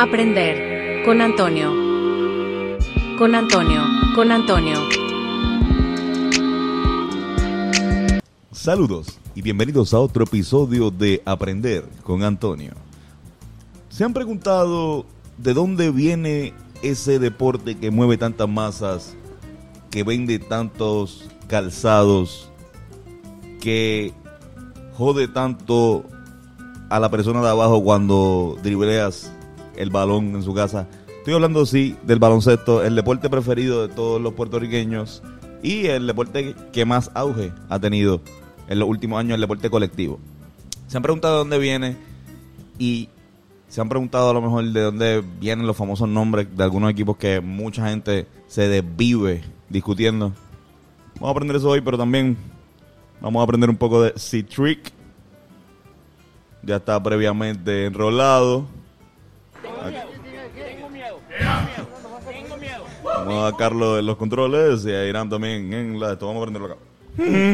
Aprender con Antonio. Con Antonio. Con Antonio. Saludos y bienvenidos a otro episodio de Aprender con Antonio. ¿Se han preguntado de dónde viene ese deporte que mueve tantas masas, que vende tantos calzados, que jode tanto a la persona de abajo cuando dribleas el balón en su casa. Estoy hablando, sí, del baloncesto, el deporte preferido de todos los puertorriqueños y el deporte que más auge ha tenido en los últimos años, el deporte colectivo. Se han preguntado de dónde viene y se han preguntado a lo mejor de dónde vienen los famosos nombres de algunos equipos que mucha gente se desvive discutiendo. Vamos a aprender eso hoy, pero también vamos a aprender un poco de C-Trick. Ya está previamente enrolado. Vamos a Carlos en los controles y a Irán también en la... Esto. Vamos a aprenderlo acá.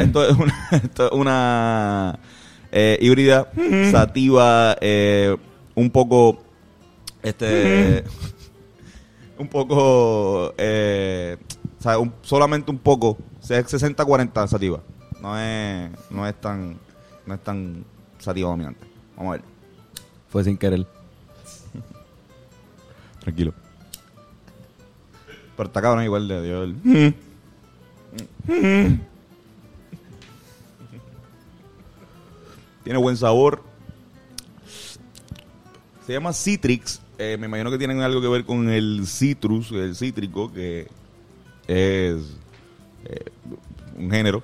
Esto es una, esto es una eh, híbrida sativa eh, un poco este un poco eh, o sea, un- solamente un poco. O sea, es 60-40 sativa. No es no es tan no es tan sativa dominante. Vamos a ver. Fue sin querer. tranquilo pero está cabrón igual de dio el tiene buen sabor. Se llama Citrix. Eh, me imagino que tienen algo que ver con el citrus, el cítrico, que es eh, un género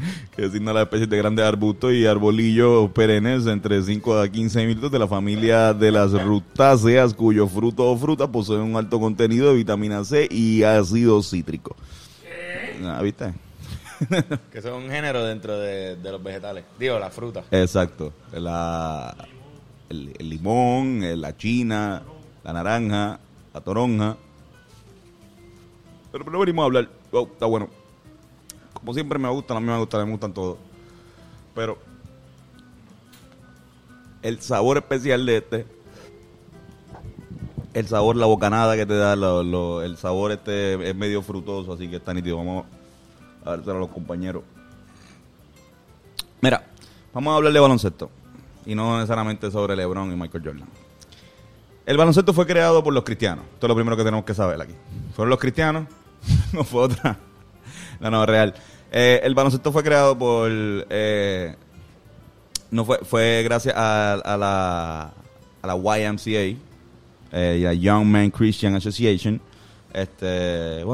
que designa las especies de grandes arbustos y arbolillos perennes entre 5 a 15 minutos de la familia de las rutáceas, cuyos frutos o frutas poseen un alto contenido de vitamina C y ácido cítrico. Ah, ¿Viste? Que es un género dentro de, de los vegetales. Digo, la fruta. Exacto. La, el, el limón, eh, la china, la naranja, la toronja. Pero, no venimos a hablar. Está bueno. Como siempre me gustan, a mí me gustan, me gustan todos. Pero el sabor especial de este, el sabor, la bocanada que te da, el sabor este es medio frutoso, así que está nítido. Vamos a ver a los compañeros. Mira, vamos a hablar de baloncesto. Y no necesariamente sobre LeBron y Michael Jordan. El baloncesto fue creado por los cristianos. Esto es lo primero que tenemos que saber aquí. Fueron los cristianos, no fue otra. No, no, real. Eh, el baloncesto fue creado por. eh, no fue, fue gracias a, a la, a la YMCA, eh, y a Young Man Christian Association. Este.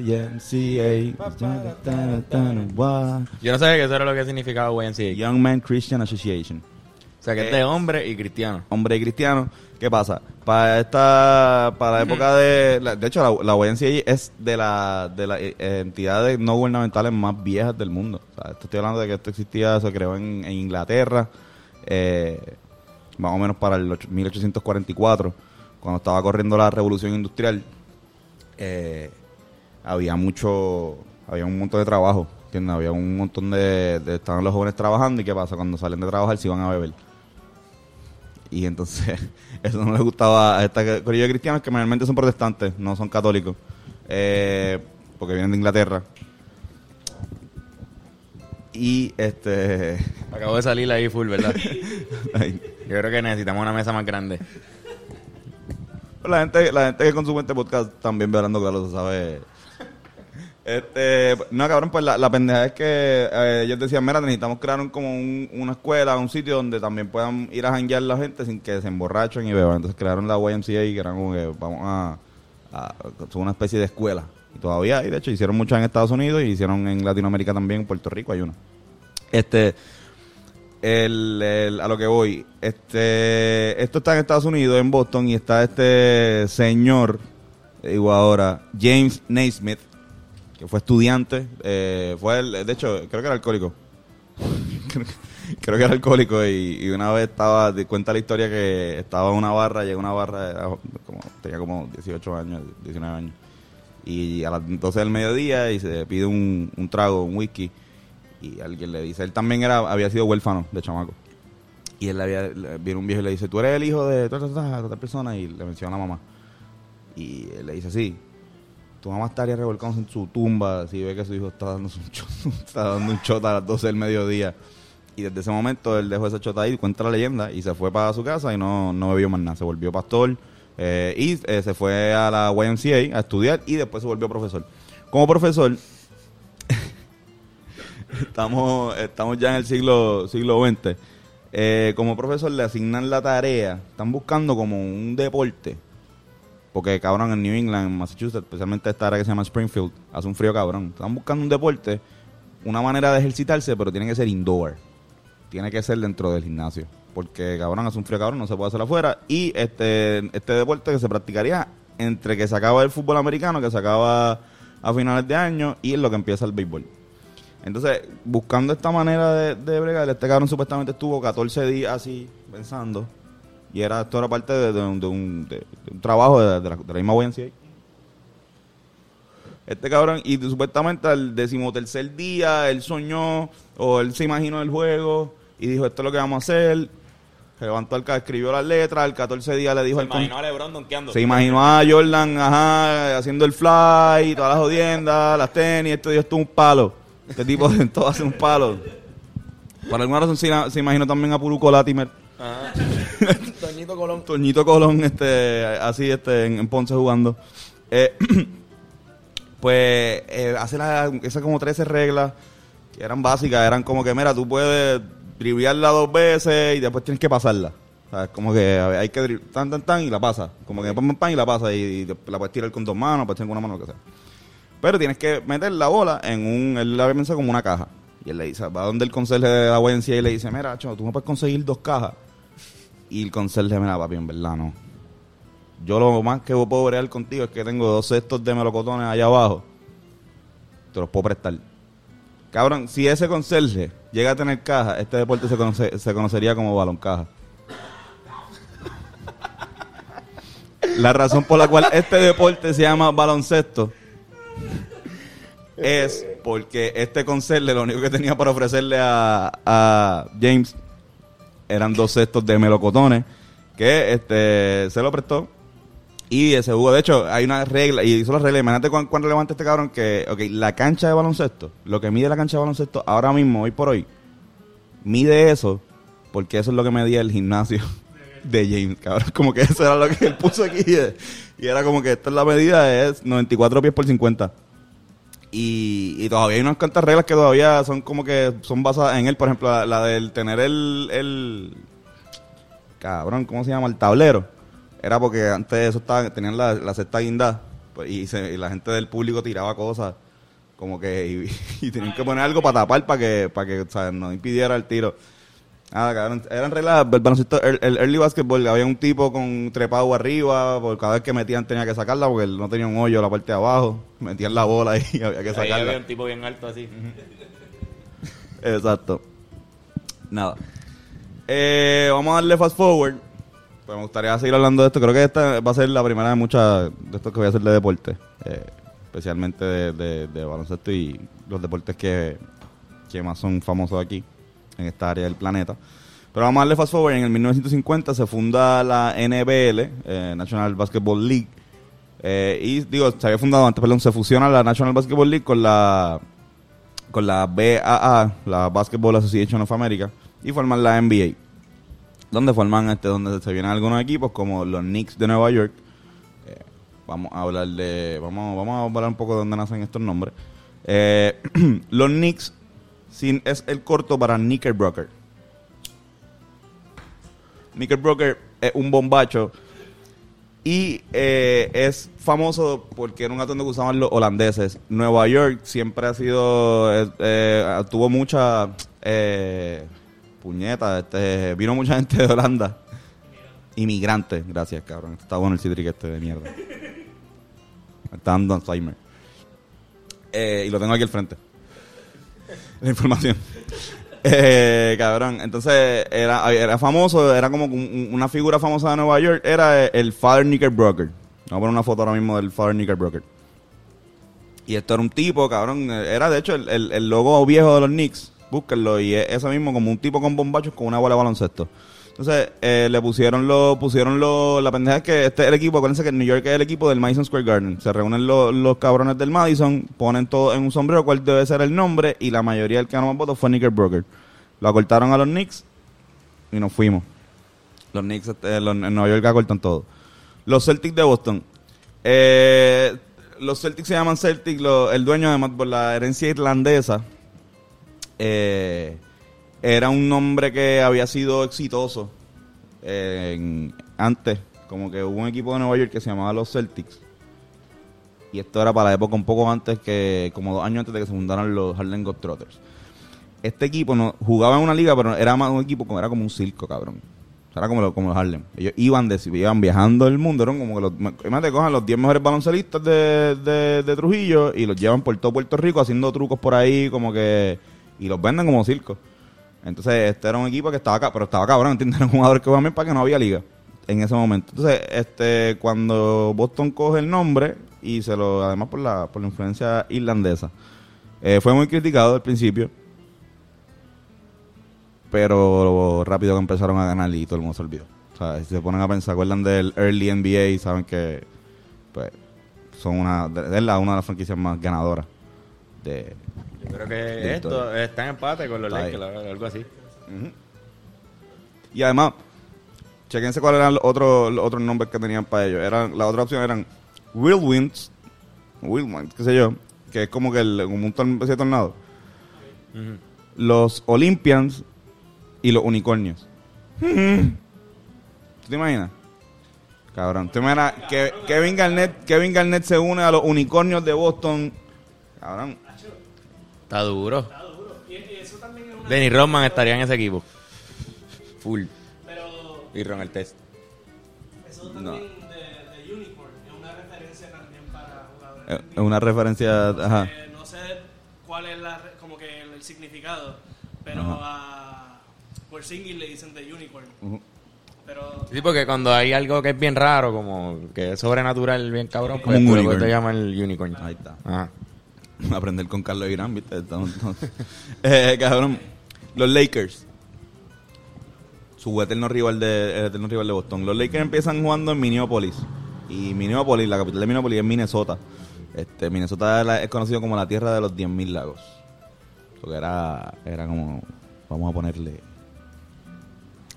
YMCA. Yo no sabía que eso era lo que significaba YMCA. Young Man Christian Association. O sea, que es de hombre y cristiano. Hombre cristiano. ¿Qué pasa? Para esta, para la época de, de hecho, la, la es de la, de las eh, entidades no gubernamentales más viejas del mundo. Estoy hablando de que esto existía, se creó en, en Inglaterra, eh, más o menos para el ocho- 1844, cuando estaba corriendo la revolución industrial. eh, había mucho, había un montón de trabajo, ¿entiendes? Había un montón de, de- estaban los jóvenes trabajando y qué pasa, cuando salen de trabajar se iban a beber. Y entonces, eso no les gustaba a esta corilla de cristianos que mayormente son protestantes, no son católicos, eh, porque vienen de Inglaterra. Y este. Acabo de salir ahí full, ¿verdad? Yo creo que necesitamos una mesa más grande. la gente, la gente que consume este podcast también ve hablando claro, se sabe. Este, no, cabrón, pues la, la pendeja es que eh, ellos decían, mira, necesitamos crear un, como un- una escuela, un sitio donde también puedan ir a janguear la gente sin que se emborrachen y beban. Entonces crearon la YMCA y que eran como que vamos a, a- una especie de escuela. Y todavía hay, de hecho, hicieron muchas en Estados Unidos y hicieron en Latinoamérica también, en Puerto Rico hay una. Este, el- a lo que voy, este, esto está en Estados Unidos, en Boston, y está este señor, digo ahora, James Naismith, fue estudiante, eh, fue, el- de hecho, creo que era alcohólico. creo, que- era alcohólico y, y una vez estaba, cuenta la historia que estaba en una barra, llegó a una barra, como, tenía como 18 años, 19 años, y a las 12 del mediodía y se pide un, un trago, un whisky, y alguien le dice, él también era había sido huérfano de chamaco. Y él había, viene un viejo y le dice, tú eres el hijo de toda esta persona y le menciona a la mamá. Y él le dice, sí, tu mamá estaría revolcándose en su tumba si ve que su hijo está dando un chota a las 12 del mediodía. Y desde ese momento él dejó esa chota ahí, cuenta la leyenda, y se fue para su casa y no, no bebió más nada. Se volvió pastor eh, y eh, se fue a la YMCA a estudiar y después se volvió profesor. Como profesor, estamos, estamos ya en el siglo, siglo XX. Eh, como profesor le asignan la tarea, están buscando como un deporte. Porque cabrón, en New England, en Massachusetts, especialmente esta área que se llama Springfield, hace un frío cabrón. Están buscando un deporte, una manera de ejercitarse, pero tiene que ser indoor. Tiene que ser dentro del gimnasio. Porque cabrón, hace un frío cabrón, no se puede hacer afuera. Y este, este deporte que se practicaría entre que se acaba el fútbol americano, que se acaba a finales de año, y en lo que empieza el béisbol. Entonces, buscando esta manera de, de bregar, este cabrón supuestamente estuvo 14 días así pensando. Y era, esto era parte de, de un, de un- de- un trabajo la, de la misma YMCA. Este cabrón, y supuestamente al decimotercer día, él soñó, o él se imaginó el juego, y dijo, esto es lo que vamos a hacer. Se levantó el escribió las letras, al 14 día le dijo Se imaginó a LeBron donkeando. se imaginó a Jordan, ajá, haciendo el fly, todas las jodiendas, las tenis, esto, esto es un palo. Este tipo de todo hace un palo. Por alguna razón se, se imaginó también a Puruco Latimer, Ajá. Toñito Colón. Toñito Colón, este, así, este, en, en Ponce jugando. Eh, pues, eh, hace la- esas como 13 reglas que eran básicas, eran como que, mira, tú puedes driviarla dos veces y después tienes que pasarla. O sea, es como que hay que tan, tan, tan y la pasa. Como que pam, pam, pam y la pasa y, y la puedes tirar con dos manos, puedes tirar con una mano, lo que sea. Pero tienes que meter la bola en un, él la pensado como una caja. Y él le dice, va donde el conserje de la YMCA y le dice, mira, cho, tú me puedes conseguir dos cajas. Y el conserje, mira, papi, en verdad no. Yo lo más que puedo bregar contigo es que tengo dos cestos de melocotones allá abajo. Te los puedo prestar. Cabrón, si ese conserje llega a tener caja, este deporte se, se conocería como balón caja. La razón por la cual este deporte se llama baloncesto es porque este conserje lo único que tenía para ofrecerle a, a James eran dos cestos de melocotones que este se lo prestó y ese jugó. De hecho, hay una regla, y hizo la regla. Imagínate cuán, cuán relevante este cabrón que, ok, la cancha de baloncesto, lo que mide la cancha de baloncesto ahora mismo, hoy por hoy, mide eso, porque eso es lo que medía el gimnasio de James, cabrón. Como que eso era lo que él puso aquí. Y era como que esta es la medida, es 94 pies por 50. Y, y todavía hay unas cuantas reglas que todavía son como que son basadas en él. Por ejemplo, la, la del tener el, el. Cabrón, ¿cómo se llama? El tablero. Era porque antes eso estaba, tenían la, la cesta guindada. pues, y, se- y la gente del público tiraba cosas. Como que. Y, y tenían que poner algo para tapar para que, para que o sea, no impidiera el tiro. Nada, cabrón. Eran reglas del baloncesto. El, el early basketball había un tipo con trepado arriba. Por cada vez que metían tenía que sacarla porque él no tenía un hoyo en la parte de abajo. Metían la bola y había que Ahí sacarla. había un tipo bien alto así. Exacto. Nada. Eh, vamos a darle fast forward. Pues me gustaría seguir hablando de esto. Creo que esta va a ser la primera de muchas de estos que voy a hacer de deporte. eh, especialmente de, de- de baloncesto y los deportes que, que más son famosos aquí, en esta área del planeta. Pero vamos a darle fast forward. En el 1950 se funda la NBL, eh, National Basketball League. Eh, y digo, se había fundado antes, perdón, se fusiona la National Basketball League con la con la BAA, la Basketball Association of America, y forman la NBA. Donde forman este, donde se vienen algunos equipos como los Knicks de Nueva York. Eh, vamos a hablar de, vamos, vamos a hablar un poco de dónde nacen estos nombres. Los Knicks sin, es el corto para Knickerbocker. Knickerbocker es un bombacho y eh, es famoso porque era un atuendo que usaban los holandeses. Nueva York siempre ha sido, eh, eh, tuvo mucha eh, puñeta, este, vino mucha gente de Holanda. Inmigrantes, gracias cabrón. Está bueno el citric este de mierda. Está dando Alzheimer. Y lo tengo aquí al frente. La información. Eh, cabrón, entonces era, era famoso, era como un- una figura famosa de Nueva York, era el Father Knickerbocker. Vamos a poner una foto ahora mismo del Father Knickerbocker. Y esto era un tipo, cabrón, era de hecho el, el- logo viejo de los Knicks, Búsquenlo. Y es eso mismo, como un tipo con bombachos con una bola de baloncesto. Entonces, eh, le pusieron lo, pusieron lo, la pendeja es que este es el equipo, acuérdense que New York es el equipo del Madison Square Garden. Se reúnen los, los cabrones del Madison, ponen todo en un sombrero, cuál debe ser el nombre, y la mayoría del que ganó más votos fue Knickerbocker. Lo acortaron a los Knicks y nos fuimos. Los Knicks este, los, en Nueva York acortan todo. Los Celtics de Boston. Eh, los Celtics se llaman Celtics, lo- el dueño además por la herencia irlandesa. eh, era un nombre que había sido exitoso eh, antes, como que hubo un equipo de Nueva York que se llamaba los Celtics. Y esto era para la época un poco antes que, como dos años antes de que se fundaran los Harlem Globetrotters. Este equipo no jugaba en una liga, pero era un equipo como era como un circo, cabrón. Era como, lo- como los Harlem. Ellos iban, de, iban viajando el mundo, eran como que los, imagínate, cojan los 10 mejores baloncelistas de, de Trujillo y los llevan por todo Puerto Rico haciendo trucos por ahí, como que, y los venden como circo. Entonces, este era un equipo que estaba acá, pero estaba cabrón, ¿entiendes? Era un jugador que también para que no había liga en ese momento. Entonces, este, cuando Boston coge el nombre y se lo, además por la, por la influencia irlandesa, eh, fue muy criticado al principio, pero rápido que empezaron a ganar y todo el mundo se olvidó. O sea, si se ponen a pensar, acuerdan del early NBA y saben que, pues, son una, es la, una de las franquicias más ganadoras de, Yo creo que esto está en empate con los. Lakers, algo así. Y además, chequense cuáles eran los otros, los otros nombres que tenían para ellos. Eran, la otra opción eran Whirlwinds, Whirlwind, qué sé yo, que es como que el, un especie de tornado. Ujú. Los Olympians y los Unicornios. ¿Tú te imaginas? Cabrón, ¿tú imaginas que Kevin Garnett, Kevin Garnett se une a los Unicornios de Boston? Cabrón. Está duro. Denny Rodman estaría en ese equipo. Full. Pero Y Ron Artest. eso No. también de, de Unicorn es una referencia también para jugadores. Es es una referencia, ajá. Eh, no sé cuál es la, como que el, el significado, pero Ajá. a por Singing le dicen de Unicorn. Pero Sí, porque cuando hay algo que es bien raro, como que es sobrenatural, bien cabrón, Como pues un unicorn. te llaman el unicorn. Ahí está. Ajá. aprender con Carlos Irán, ¿viste? Eh, cabrón, los Lakers. Su eterno rival de eterno rival de Boston. Los Lakers empiezan jugando en Minneapolis. Y Minneapolis, la capital de Minneapolis es Minnesota. Este, Minnesota es conocido como la tierra de los 10.000 lagos. Porque era, era como, vamos a ponerle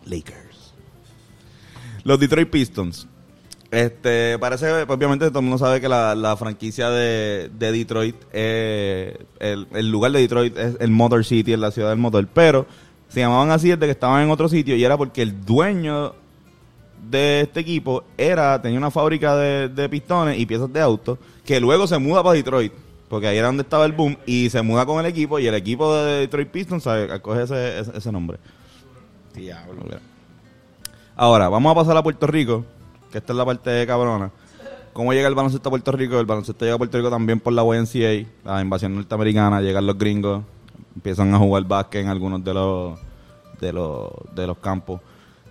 Lakers. Los Detroit Pistons. Este, parece, obviamente todo el mundo sabe que la, la franquicia de, de Detroit, eh, el, el lugar de Detroit es el Motor City, es la ciudad del motor, pero se llamaban así desde que estaban en otro sitio y era porque el dueño de este equipo era tenía una fábrica de, de pistones y piezas de autos que luego se muda para Detroit porque ahí era donde estaba el boom y se muda con el equipo y el equipo de Detroit Pistons sabe, acoge ese, ese, ese nombre. Diablo. Ahora, vamos a pasar a Puerto Rico, que esta es la parte cabrona. ¿Cómo llega el baloncesto a Puerto Rico? El baloncesto llega a Puerto Rico también por la YNCA, la invasión norteamericana, llegan los gringos, empiezan a jugar básquet en algunos de los de los, de los campos.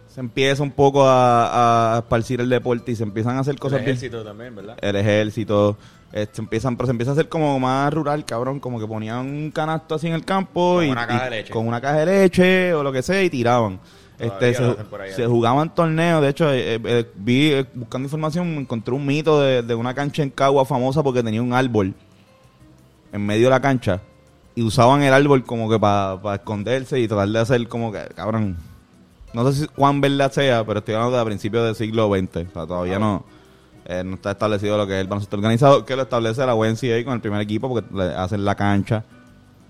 Se empieza un poco a, a esparcir el deporte y se empiezan a hacer El cosas bien- ejército también, ¿verdad? el ejército, se empiezan, pero se empieza a hacer como más rural, cabrón, como que ponían un canasto así en el campo Con y, una caja y- de leche. con una caja de leche o lo que sea y tiraban. Este, se, se ¿eh? jugaban torneos, de hecho, eh, eh, vi eh, buscando información, encontré un mito de, de una cancha en Cagua famosa porque tenía un árbol en medio de la cancha y usaban el árbol como que para esconderse y tratar de hacer como que, cabrón, no sé si cuán verdad sea, pero estoy hablando de a principios del siglo XX. O sea, todavía no, eh, no está establecido lo que es el baloncesto organizado, que lo establece la YNCA con el primer equipo porque le hacen la cancha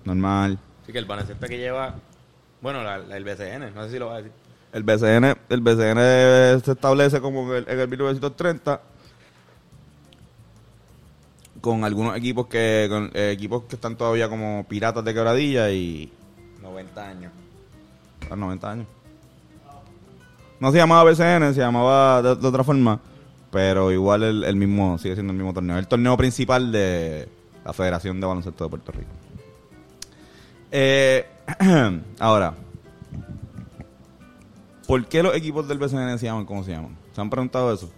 normal. Sí, que el baloncesto que lleva, bueno, la- la- el BCN, no sé si lo va a decir. El BCN, el BCN se establece como en el, en el 1930 con algunos equipos que con, eh, equipos que están todavía como piratas de quebradilla y 90 años. a 90 años. No se llamaba BCN, se llamaba de, de otra forma, pero igual el, el mismo sigue siendo el mismo torneo. El torneo principal de la Federación de Baloncesto de Puerto Rico. Eh, ahora, ¿por qué los equipos del BCN se llaman como se llaman? ¿Se han preguntado eso?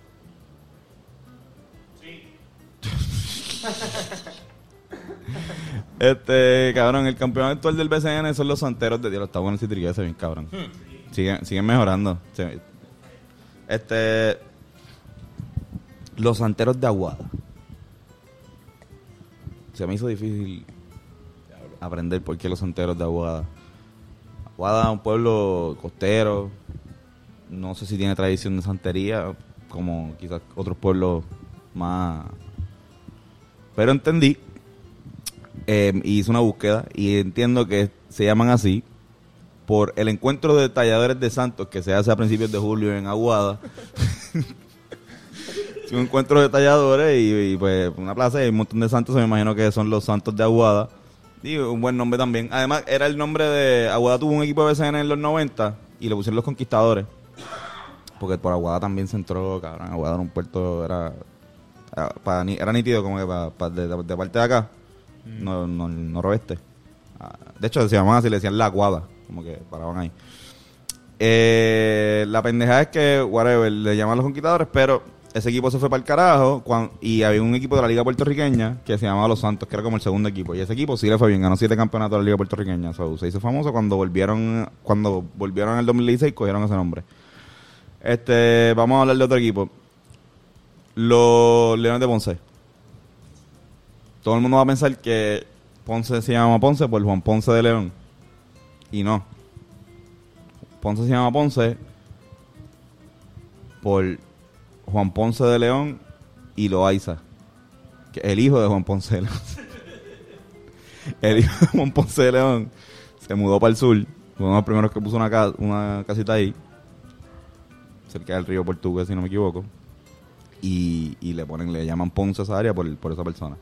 Este, cabrón, el campeón actual del BCN son los santeros de Dios. Está bueno ese, bien cabrón. Siguen, siguen mejorando. Este. Los santeros de Aguada. Se me hizo difícil aprender por qué los santeros de Aguada. Aguada es un pueblo costero. No sé si tiene tradición de santería, como quizás otros pueblos más. Pero entendí eh, hice una búsqueda y entiendo que se llaman así por el encuentro de talladores de santos que se hace a principios de julio en Aguada. Un encuentro de talladores y, pues una plaza y un montón de santos, me imagino que son los santos de Aguada. Y un buen nombre también. Además, era el nombre de... Aguada tuvo un equipo de BCN en los 90 y le pusieron los conquistadores. Porque por Aguada también se entró, cabrón. Aguada era un puerto, era... Era, pa- ni- era nítido como que pa- pa- de, de parte de acá, no, no, el noroeste. Ah, De hecho, se llamaban así, le decían la Aguada, como que paraban ahí. Eh, la pendeja es que, whatever, le llaman los conquistadores, pero ese equipo se fue para el carajo y había un equipo de la Liga Puertorriqueña que se llamaba Los Santos, que era como el segundo equipo. Y ese equipo sí le fue bien, ganó siete campeonatos de la Liga Puertorriqueña. Se hizo famoso cuando volvieron cuando volvieron en el 2016 cogieron ese nombre. Este, vamos a hablar de otro equipo. Los Leones de Ponce. Todo el mundo va a pensar que Ponce se llama Ponce por Juan Ponce de León. Y no. Ponce se llama Ponce por Juan Ponce de León y Loaiza. El hijo de Juan Ponce de León. el hijo de Juan Ponce de León se mudó para el sur. Fue uno de los primeros que puso una, ca- una casita ahí. Cerca del río Portugués, si no me equivoco. Y, y le ponen, le llaman Ponce a esa área por, por esa persona.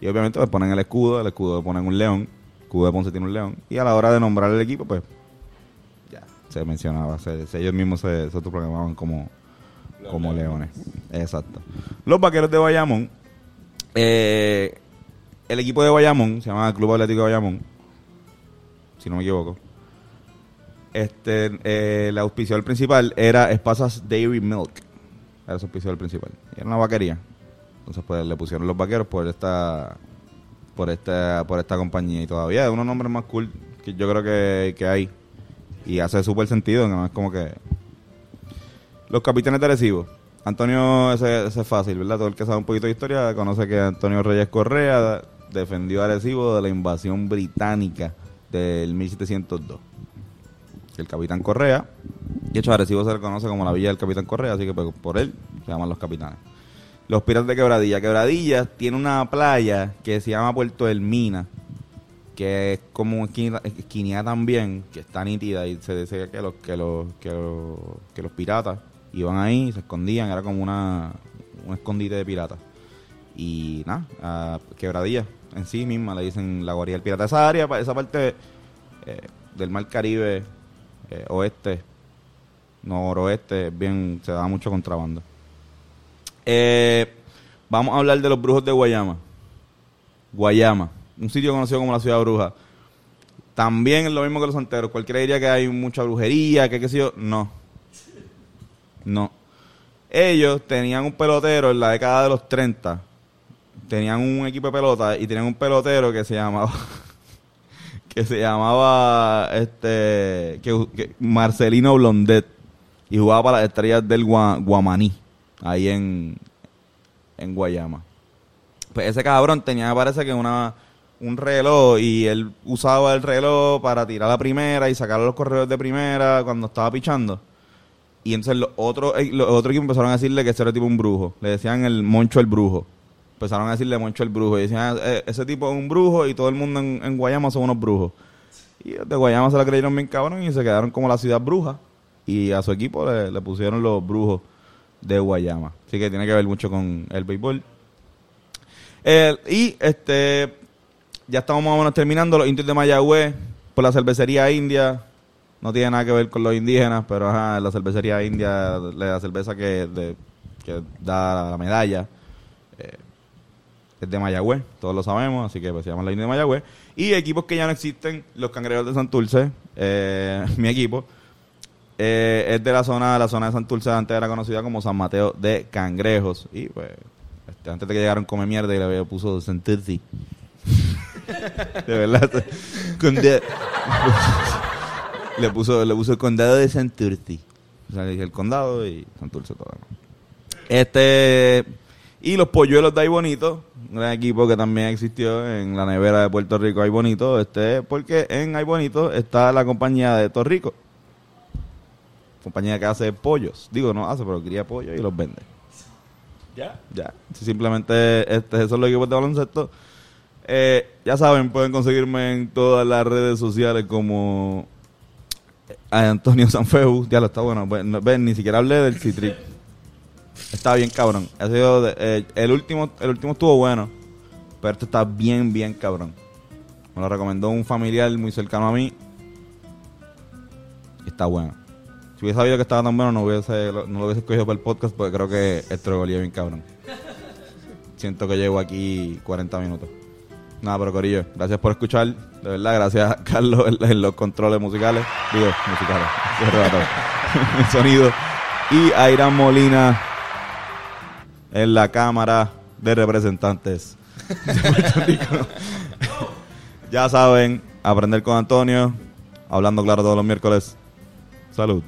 Y obviamente le ponen el escudo, el escudo le ponen un león, el escudo de Ponce tiene un león. Y a la hora de nombrar el equipo, pues ya se mencionaba, ellos mismos se, se autoproclamaban como, como leones. Exacto. Los vaqueros de Bayamón, eh, el equipo de Bayamón, se llama Club Atlético de Bayamón, si no me equivoco. Este, eh, el auspiciador principal era Espasas Dairy Milk. Era su auspiciador principal. Y era una vaquería. Entonces, pues le pusieron los vaqueros por esta por esta por esta compañía y todavía es uno de los nombres más cool que yo creo que, que hay y hace súper sentido no es como que los capitanes de Arecibo. Antonio ese, es fácil verdad todo el que sabe un poquito de historia conoce que Antonio Reyes Correa defendió a Arecibo de la invasión británica del 1702 el capitán Correa de hecho Arecibo se le conoce como la villa del capitán Correa así que pues, por él se llaman los capitanes. Los Piratas de Quebradilla. Quebradilla tiene una playa que se llama Puerto del Mina, que es como esquina, esquinea también, que está nítida y se decía que los, que los, que los, que los piratas iban ahí, se escondían, era como una, un escondite de piratas. Y nada, Quebradilla en sí misma le dicen la guarida del pirata. Esa área, esa parte eh, del mar Caribe, eh, oeste, noroeste, bien, se da mucho contrabando. Eh, vamos a hablar de los brujos de Guayama. Guayama, un sitio conocido como la ciudad bruja. También es lo mismo que los santeros. Cualquiera diría que hay mucha brujería, que qué sé yo. No. No. Ellos tenían un pelotero en la década de los 30. Tenían un equipo de pelota y tenían un pelotero que se llamaba que se llamaba este que, Marcelino Blondet y jugaba para las estrellas del Gua- Guamaní ahí en en Guayama. Pues ese cabrón tenía parece que una un reloj y él usaba el reloj para tirar la primera y sacar los corredores de primera cuando estaba pichando. Y entonces los otros los otros equipos empezaron a decirle que ese era tipo un brujo. Le decían el Moncho el brujo. Empezaron a decirle Moncho el brujo. Y decían, "Eh, ese tipo es un brujo y todo el mundo en, Guayama son unos brujos. Y de Guayama se la creyeron bien cabrón y se quedaron como la ciudad bruja. Y a su equipo le, pusieron los brujos de Guayama. Así que tiene que ver mucho con el béisbol. Y este ya estamos más o menos terminando los indios de Mayagüez por la cervecería india. No tiene nada que ver con los indígenas, pero ajá, la cervecería india, la cerveza que, de- da la medalla, eh, es de Mayagüez, todos lo sabemos, así que pues, se llama la India de Mayagüez. Y equipos que ya no existen, los cangrejos de Santurce, eh, mi equipo, eh, es de la zona, la zona de Santurce antes era conocida como San Mateo de Cangrejos. Y pues, este, antes de que llegaron come mierda y le puso Santurce. De verdad. Conde- le puso le puso el condado de Santurce. O sea, le dije el condado y Santurce todo. Este y los polluelos de Ay Bonito, un gran equipo que también existió en la nevera de Puerto Rico Ay Bonito, este porque en Ay Bonito está la compañía de Torrico. Compañía que hace pollos. Digo, no hace, pero cría pollos y los vende. ¿Ya? Ya, si simplemente este, esos son los equipos de baloncesto. Eh, ya saben, pueden conseguirme en todas las redes sociales como Antonio Sanfeu. Ya lo está bueno. Ven, no- ven, ni siquiera hablé del Citric. Está bien cabrón. Ha sido eh, el último el último estuvo bueno, pero este está bien, bien cabrón. Me lo recomendó un familiar muy cercano a mí. Está bueno. Si hubiese sabido que estaba tan bueno, no, hubiese, no lo hubiese escogido para el podcast porque creo que esto bien cabrón. Siento que llevo aquí 40 minutos. Nada, pero Corillo, gracias por escuchar. De verdad, gracias Carlos en, en los controles musicales. Digo, musicales. El sonido. Y Airan Molina en la Cámara de Representantes de Puerto Rico. ya saben, aprender con Antonio. Hablando claro todos los miércoles. Salud.